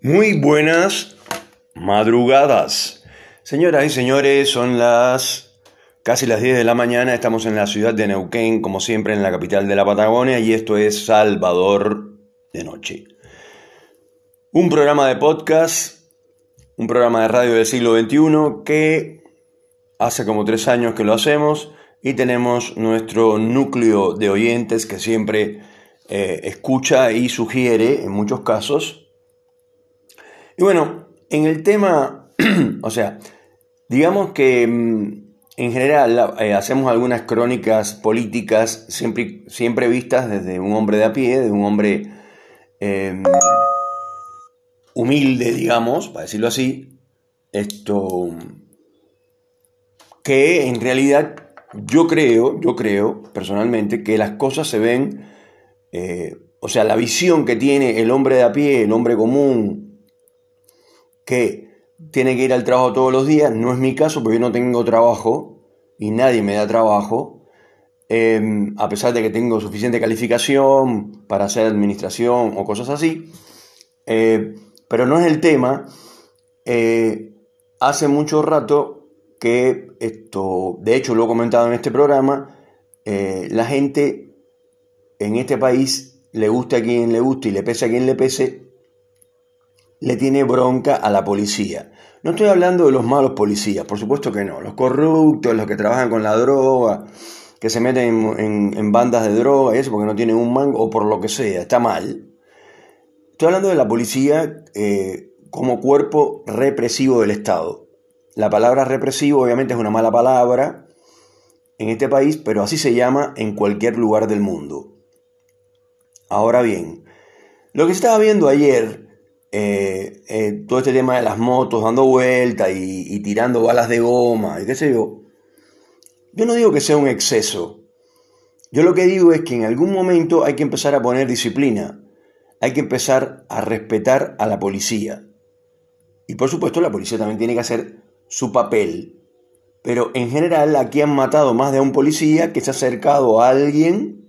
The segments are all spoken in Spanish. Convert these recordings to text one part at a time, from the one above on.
Muy buenas madrugadas. Señoras y señores, son las casi las 10 de la mañana. Estamos en la ciudad de Neuquén, como siempre en la capital de la Patagonia, y esto es Salvador de Noche. Un programa de podcast, un programa de radio del siglo XXI que hace como tres años que lo hacemos y tenemos nuestro núcleo de oyentes que siempre eh, escucha y sugiere, en muchos casos, y bueno, en el tema, o sea, digamos que mm, en general eh, hacemos algunas crónicas políticas siempre, siempre vistas desde un hombre de a pie, de un hombre em, humilde, digamos, para decirlo así, esto que en realidad yo creo, yo creo personalmente que las cosas se ven, eh, o sea, la visión que tiene el hombre de a pie, el hombre común, que tiene que ir al trabajo todos los días, no es mi caso porque yo no tengo trabajo y nadie me da trabajo, em, a pesar de que tengo suficiente calificación para hacer administración o cosas así, eh, pero no es el tema. Eh, hace mucho rato que esto, de hecho lo he comentado en este programa, eh, la gente en este país le gusta a quien le guste y le pese a quien le pese, le tiene bronca a la policía. No estoy hablando de los malos policías, por supuesto que no. Los corruptos, los que trabajan con la droga, que se meten en, bandas de droga y eso porque no tienen un mango o por lo que sea, está mal. Estoy hablando de la policía eh, como cuerpo represivo del Estado. La palabra represivo obviamente es una mala palabra en este país, pero así se llama en cualquier lugar del mundo. Ahora bien, lo que estaba viendo ayer eh, eh, todo este tema de las motos dando vueltas y, tirando balas de goma y qué sé yo, yo no digo que sea un exceso. Yo lo que digo es que en algún momento hay que empezar a poner disciplina, hay que empezar a respetar a la policía. Y por supuesto la policía también tiene que hacer su papel. Pero en general aquí han matado más de un policía que se ha acercado a alguien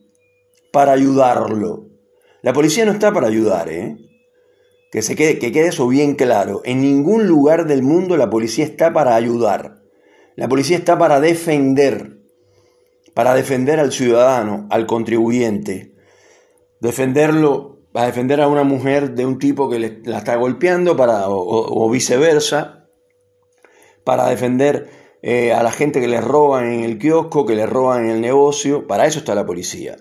para ayudarlo. La policía no está para ayudar, ¿eh? Que, se quede, que quede eso bien claro. En ningún lugar del mundo la policía está para ayudar. La policía está para defender. Para defender al ciudadano, al contribuyente. Defenderlo, para defender a una mujer de un tipo que la está golpeando para, o, viceversa. Para defender eh, a la gente que le roban en el kiosco, que le roban en el negocio. Para eso está la policía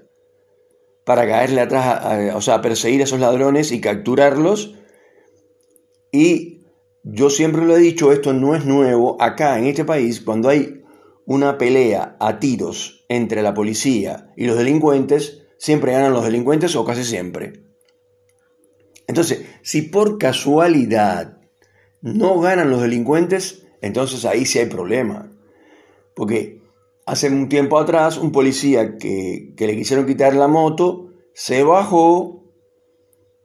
para caerle atrás, o sea, perseguir a esos ladrones y capturarlos. Y yo siempre lo he dicho, esto no es nuevo. Acá en este país, cuando hay una pelea a tiros entre la policía y los delincuentes, siempre ganan los delincuentes o casi siempre. Entonces, si por casualidad no ganan los delincuentes, entonces ahí sí hay problema. Porque hace un tiempo atrás un policía que, le quisieron quitar la moto se bajó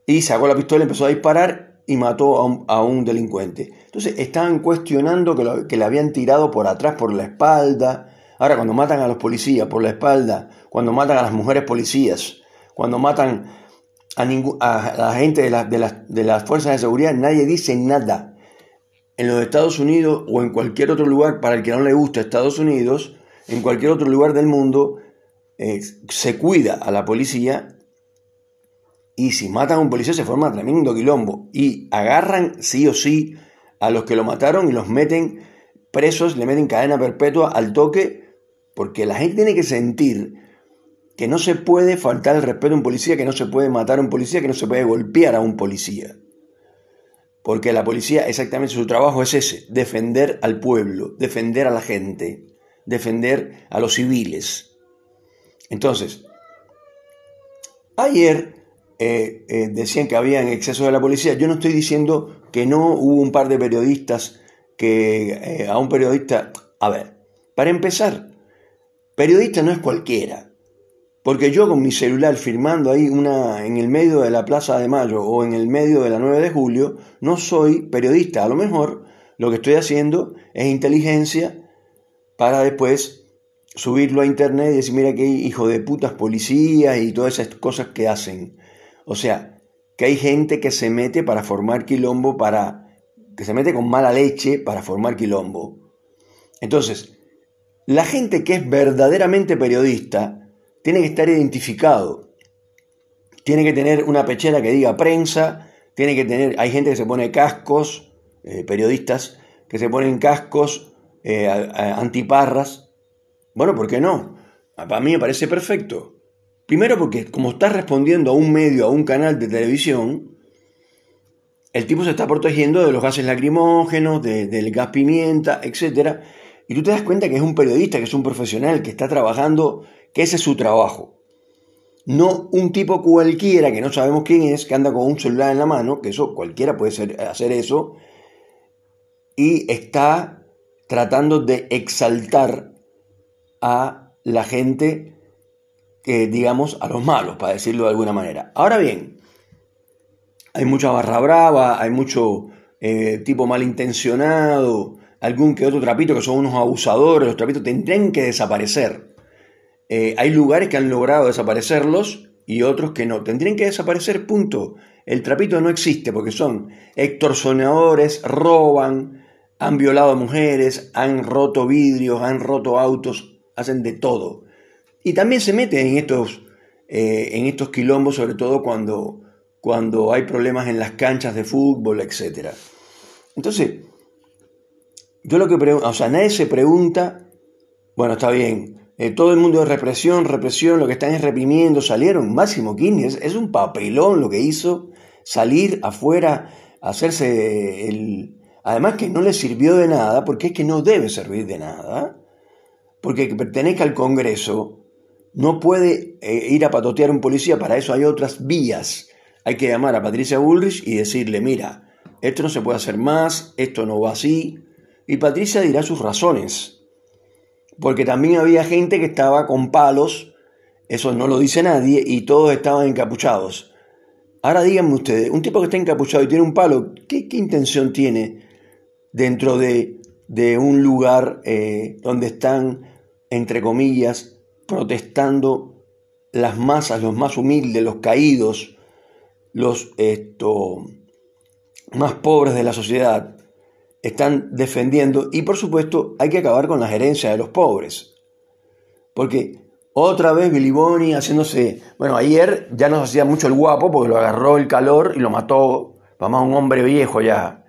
y sacó la pistola, empezó a disparar y mató a un, delincuente. Entonces estaban cuestionando que, que le habían tirado por atrás, por la espalda. Ahora, cuando matan a los policías por la espalda, cuando matan a las mujeres policías, cuando matan a, a la gente de, de, de las fuerzas de seguridad, nadie dice nada. En los Estados Unidos o en cualquier otro lugar, para el que no le gusta Estados Unidos, en cualquier otro lugar del mundo eh, se cuida a la policía y si matan a un policía se forma tremendo quilombo y agarran sí o sí a los que lo mataron y los meten presos, le meten cadena perpetua al toque porque la gente tiene que sentir que no se puede faltar el respeto a un policía, que no se puede matar a un policía, que no se puede golpear a un policía. Porque la policía, exactamente su trabajo es ese, defender al pueblo, defender a la gente defender a los civiles. Entonces, ayer eh, eh, decían que había en exceso de la policía. Yo no estoy diciendo que no hubo un par de periodistas que eh, a un periodista... A ver, para empezar, periodista no es cualquiera. Porque yo con mi celular firmando ahí una en el medio de la Plaza de Mayo o en el medio de la 9 de julio, no soy periodista. A lo mejor lo que estoy haciendo es inteligencia para después subirlo a internet y decir, mira qué hijo de putas policías y todas esas cosas que hacen. O sea, que hay gente que se mete para formar quilombo, para, que se mete con mala leche para formar quilombo. Entonces, la gente que es verdaderamente periodista tiene que estar identificado. Tiene que tener una pechera que diga prensa, tiene que tener, hay gente que se pone cascos, eh, periodistas, que se ponen cascos eh, antiparras. Bueno, ¿por qué no? Para mí me parece perfecto. Primero porque como está respondiendo a un medio, a un canal de televisión, el tipo se está protegiendo de los gases lacrimógenos, del gas pimienta, etc. Y tú te das cuenta que es un periodista, que es un profesional, que está trabajando, que ese es su trabajo. No un tipo cualquiera que no sabemos quién es, que anda con un celular en la mano, que eso cualquiera puede hacer eso, y está tratando de exaltar a la gente, que digamos, a los malos, para decirlo de alguna manera. Ahora bien, hay mucha barra brava, hay mucho eh, tipo malintencionado, algún que otro trapito que son unos abusadores, los trapitos tendrán que desaparecer. Eh, hay lugares que han logrado desaparecerlos y otros que no. Tendrían que desaparecer, punto. El trapito no existe porque son extorsionadores, roban, han violado a mujeres, han roto vidrios, han roto autos, hacen de todo. Y también se meten en estos, eh, en estos quilombos, sobre todo cuando, cuando hay problemas en las canchas de fútbol, etc. Entonces, yo lo que pregunto, o sea, nadie se pregunta, bueno, está bien, eh, todo el mundo es represión, represión, lo que están es reprimiendo, salieron, Máximo Kirchner, es, es un papelón lo que hizo, salir afuera, hacerse el, Además que no le sirvió de nada, porque es que no debe servir de nada, porque que pertenezca al Congreso no puede eh, ir a patotear un policía, para eso hay otras vías. Hay que llamar a Patricia Bullrich y decirle, mira, esto no se puede hacer más, esto no va así, y Patricia dirá sus razones, porque también había gente que estaba con palos, eso no lo dice nadie, y todos estaban encapuchados. Ahora díganme ustedes, un tipo que está encapuchado y tiene un palo, ¿qué, qué intención tiene dentro de, un lugar eh, donde están, entre comillas, protestando las masas, los más humildes, los caídos, los esto, más pobres de la sociedad, están defendiendo y por supuesto hay que acabar con la gerencia de los pobres. Porque otra vez Billy Bonnie haciéndose, bueno, ayer ya nos hacía mucho el guapo porque lo agarró el calor y lo mató, vamos, un hombre viejo ya,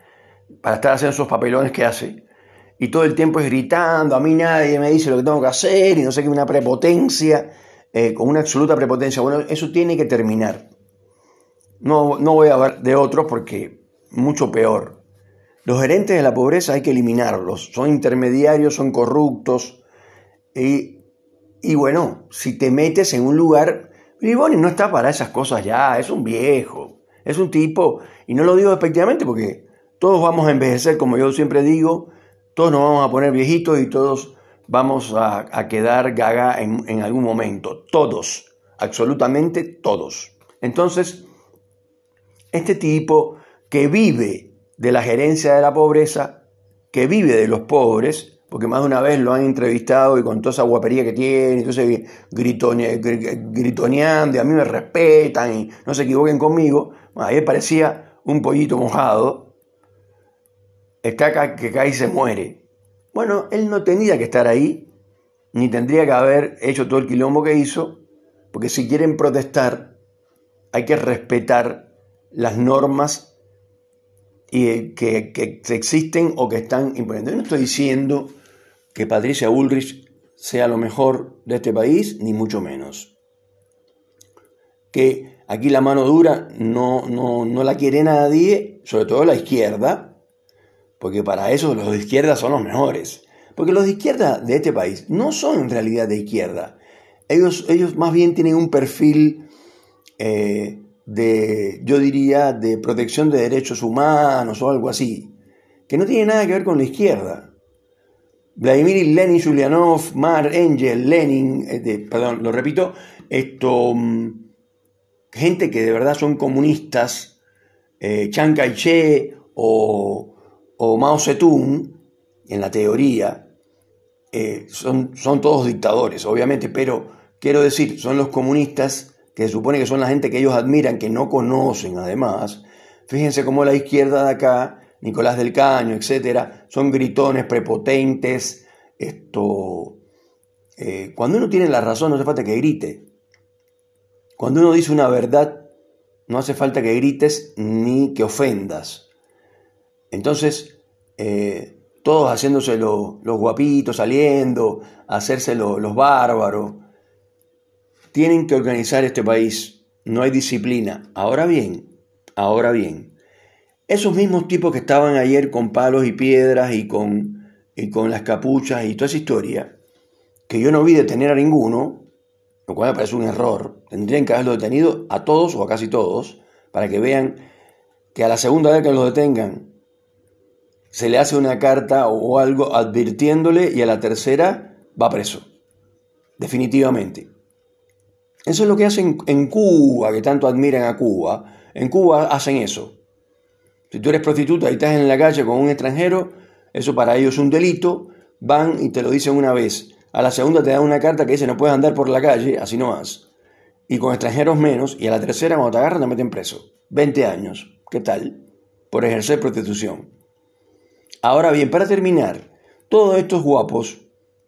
para estar haciendo esos papelones que hace. Y todo el tiempo es gritando, a mí nadie me dice lo que tengo que hacer y no sé qué, una prepotencia, eh, con una absoluta prepotencia. Bueno, eso tiene que terminar. No, no voy a hablar de otros porque mucho peor. Los gerentes de la pobreza hay que eliminarlos. Son intermediarios, son corruptos. Y, y bueno, si te metes en un lugar... Briboni no está para esas cosas ya, es un viejo, es un tipo, y no lo digo despectivamente porque todos vamos a envejecer, como yo siempre digo, todos nos vamos a poner viejitos y todos vamos a, quedar gaga en, en algún momento. Todos, absolutamente todos. Entonces, este tipo que vive de la gerencia de la pobreza, que vive de los pobres, porque más de una vez lo han entrevistado y con toda esa guapería que tiene, entonces gritoneando y a mí me respetan y no se equivoquen conmigo, a mí parecía un pollito mojado, está que cae y se muere. Bueno, él no tenía que estar ahí, ni tendría que haber hecho todo el quilombo que hizo, porque si quieren protestar, hay que respetar las normas que, que existen o que están imponiendo. Yo no estoy diciendo que Patricia Ulrich sea lo mejor de este país, ni mucho menos. Que aquí la mano dura no, no, no la quiere nadie, sobre todo la izquierda, porque para eso los de izquierda son los mejores. Porque los de izquierda de este país no son en realidad de izquierda. Ellos, ellos más bien tienen un perfil eh, de, yo diría, de protección de derechos humanos o algo así, que no tiene nada que ver con la izquierda. Vladimir Lenin, Julianov, Mar, Engel, Lenin, eh, perdón, lo repito, esto, mm, gente que de verdad son comunistas, eh, Chiang o o Mao Zedong, en la teoría, eh, son, son todos dictadores, obviamente, pero quiero decir, son los comunistas que se supone que son la gente que ellos admiran, que no conocen además, fíjense cómo la izquierda de acá, Nicolás del Caño, etcétera, son gritones, prepotentes, esto... Eh, cuando uno tiene la razón no hace falta que grite. Cuando uno dice una verdad, no hace falta que grites ni que ofendas. Entonces, eh, todos haciéndose los guapitos, saliendo, hacerse los bárbaros. Tienen que organizar este país. No hay disciplina. Ahora bien, ahora bien, esos mismos tipos que estaban ayer con palos y piedras y con, y con las capuchas y toda esa historia, que yo no vi detener a ninguno, lo cual me parece un error, tendrían que haberlo detenido a todos o a casi todos, para que vean que a la segunda vez que los detengan se le hace una carta o algo advirtiéndole y a la tercera va preso. Definitivamente. Eso es lo que hacen en Cuba, que tanto admiran a Cuba. En Cuba hacen eso. Si tú eres prostituta y estás en la calle con un extranjero, eso para ellos es un delito. Van y te lo dicen una vez. A la segunda te dan una carta que dice no puedes andar por la calle, así no más. Y con extranjeros menos. Y a la tercera, cuando te agarran, te meten preso. 20 años. ¿Qué tal? Por ejercer prostitución. Ahora bien, para terminar, todos estos guapos,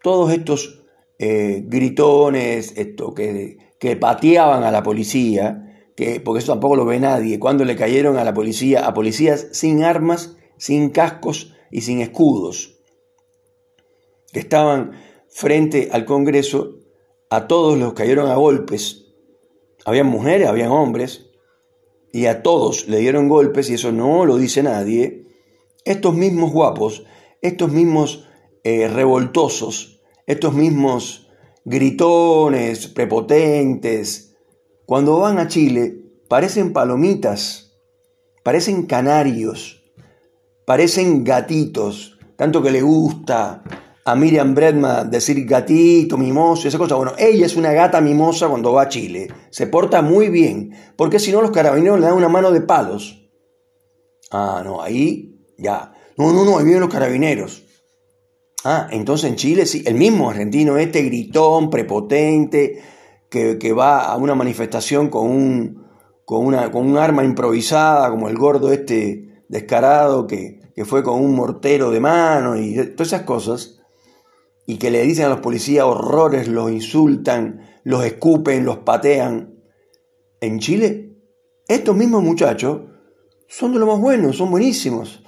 todos estos eh, gritones esto, que, que pateaban a la policía, que, porque eso tampoco lo ve nadie, cuando le cayeron a la policía, a policías sin armas, sin cascos y sin escudos, que estaban frente al Congreso, a todos los cayeron a golpes, habían mujeres, habían hombres, y a todos le dieron golpes, y eso no lo dice nadie, estos mismos guapos, estos mismos eh, revoltosos, estos mismos gritones, prepotentes, cuando van a Chile, parecen palomitas, parecen canarios, parecen gatitos, tanto que le gusta a Miriam Bredman decir gatito, mimoso, esa cosa. Bueno, ella es una gata mimosa cuando va a Chile, se porta muy bien, porque si no los carabineros le dan una mano de palos. Ah, no, ahí ya. No, no, no, ahí vienen los carabineros. Ah, entonces en Chile sí, el mismo argentino, este gritón, prepotente, que, va a una manifestación con un, con, una, con un arma improvisada, como el gordo este descarado que, que fue con un mortero de mano y todas esas cosas, y que le dicen a los policías horrores, los insultan, los escupen, los patean. En Chile, estos mismos muchachos son de lo más buenos, son buenísimos.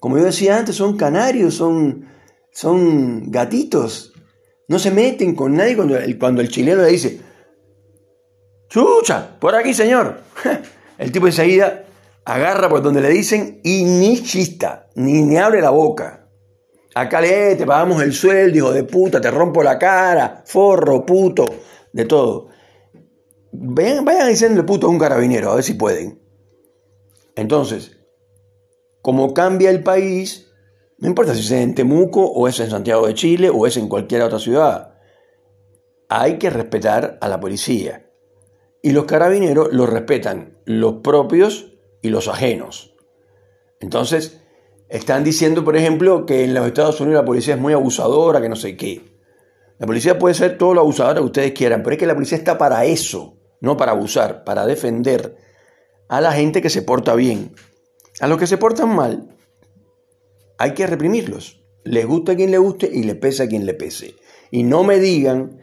Como yo decía antes, son canarios, son, son gatitos. No se meten con nadie cuando el, cuando el chileno le dice, chucha, por aquí señor. El tipo enseguida agarra por donde le dicen y ni chista, ni, ni abre la boca. Acá le te pagamos el sueldo, hijo de puta, te rompo la cara, forro, puto, de todo. Vayan, vayan diciendo puto a un carabinero, a ver si pueden. Entonces, como cambia el país, no importa si es en Temuco o es en Santiago de Chile o es en cualquier otra ciudad, hay que respetar a la policía. Y los carabineros los respetan los propios y los ajenos. Entonces, están diciendo, por ejemplo, que en los Estados Unidos la policía es muy abusadora, que no sé qué. La policía puede ser todo lo abusadora que ustedes quieran, pero es que la policía está para eso, no para abusar, para defender a la gente que se porta bien. A los que se portan mal, hay que reprimirlos. Les gusta a quien le guste y le pese a quien le pese. Y no me digan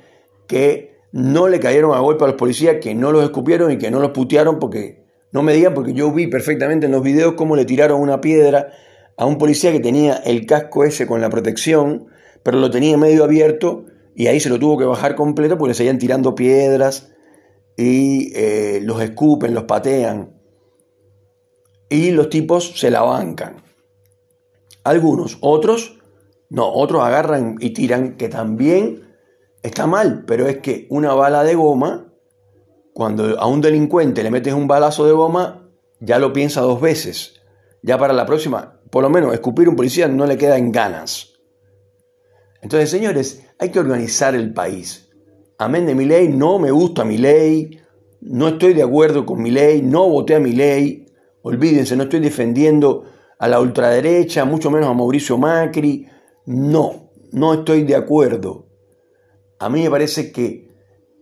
que no le cayeron a golpe a los policías, que no los escupieron y que no los putearon, porque no me digan, porque yo vi perfectamente en los videos cómo le tiraron una piedra a un policía que tenía el casco ese con la protección, pero lo tenía medio abierto y ahí se lo tuvo que bajar completo porque le seguían tirando piedras y eh, los escupen, los patean y los tipos se la bancan. Algunos, otros, no, otros agarran y tiran, que también está mal, pero es que una bala de goma, cuando a un delincuente le metes un balazo de goma, ya lo piensa dos veces. Ya para la próxima, por lo menos escupir un policía no le queda en ganas. Entonces, señores, hay que organizar el país. Amén de mi ley, no me gusta mi ley, no estoy de acuerdo con mi ley, no voté a mi ley, Olvídense, no estoy defendiendo a la ultraderecha, mucho menos a Mauricio Macri. No, no estoy de acuerdo. A mí me parece que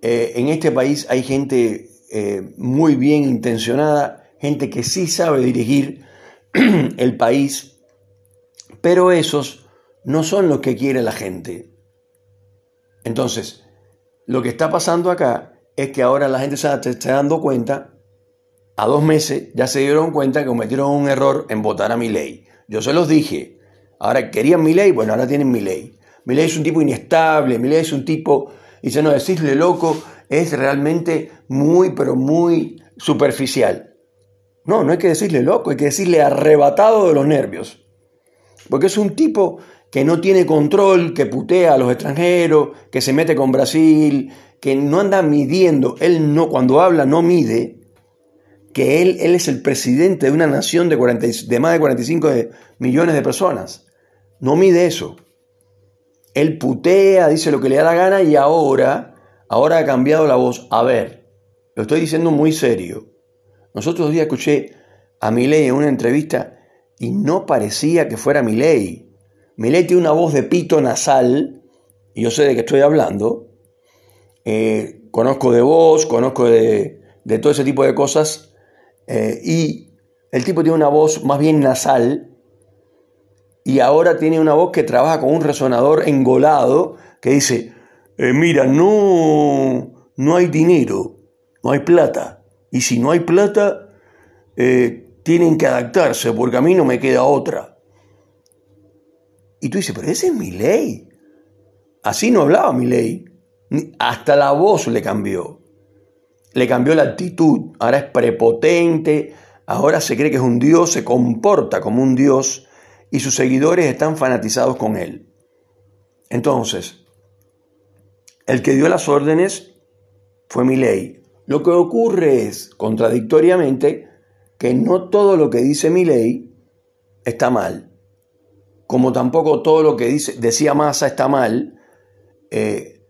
eh, en este país hay gente eh, muy bien intencionada, gente que sí sabe dirigir el país, pero esos no son los que quiere la gente. Entonces, lo que está pasando acá es que ahora la gente se está dando cuenta, a dos meses ya se dieron cuenta que cometieron un error en votar a mi ley. Yo se los dije, ahora querían mi ley, bueno, ahora tienen mi ley. Mi ley es un tipo inestable, mi ley es un tipo, dice, no, decirle loco es realmente muy, pero muy superficial. No, no hay que decirle loco, hay que decirle arrebatado de los nervios. Porque es un tipo que no tiene control, que putea a los extranjeros, que se mete con Brasil, que no anda midiendo. Él no, cuando habla, no mide que él, él es el presidente de una nación de, de más de 45 millones de personas. No mide eso. Él putea, dice lo que le da la gana y ahora, ahora ha cambiado la voz. A ver, lo estoy diciendo muy serio. Nosotros día escuché a Milei en una entrevista y no parecía que fuera Milei. Milei tiene una voz de pito nasal, y yo sé de qué estoy hablando. Eh, conozco de voz, conozco de, todo ese tipo de cosas. Eh, y el tipo tiene una voz más bien nasal. Y ahora tiene una voz que trabaja con un resonador engolado que dice, eh, mira, no, no hay dinero, no hay plata. Y si no hay plata, eh, tienen que adaptarse porque a mí no me queda otra. Y tú dices, pero esa es mi ley. Así no hablaba mi ley. Hasta la voz le cambió. Le cambió la actitud. Ahora es prepotente. Ahora se cree que es un dios, se comporta como un dios y sus seguidores están fanatizados con él. Entonces, el que dio las órdenes fue mi ley. Lo que ocurre es, contradictoriamente, que no todo lo que dice mi ley está mal, como tampoco todo lo que dice, decía Massa está mal. Eh,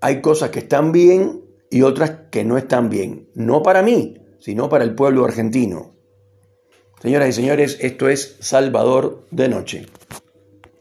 hay cosas que están bien y otras que no están bien. No para mí, sino para el pueblo argentino. Señoras y señores, esto es Salvador de Noche.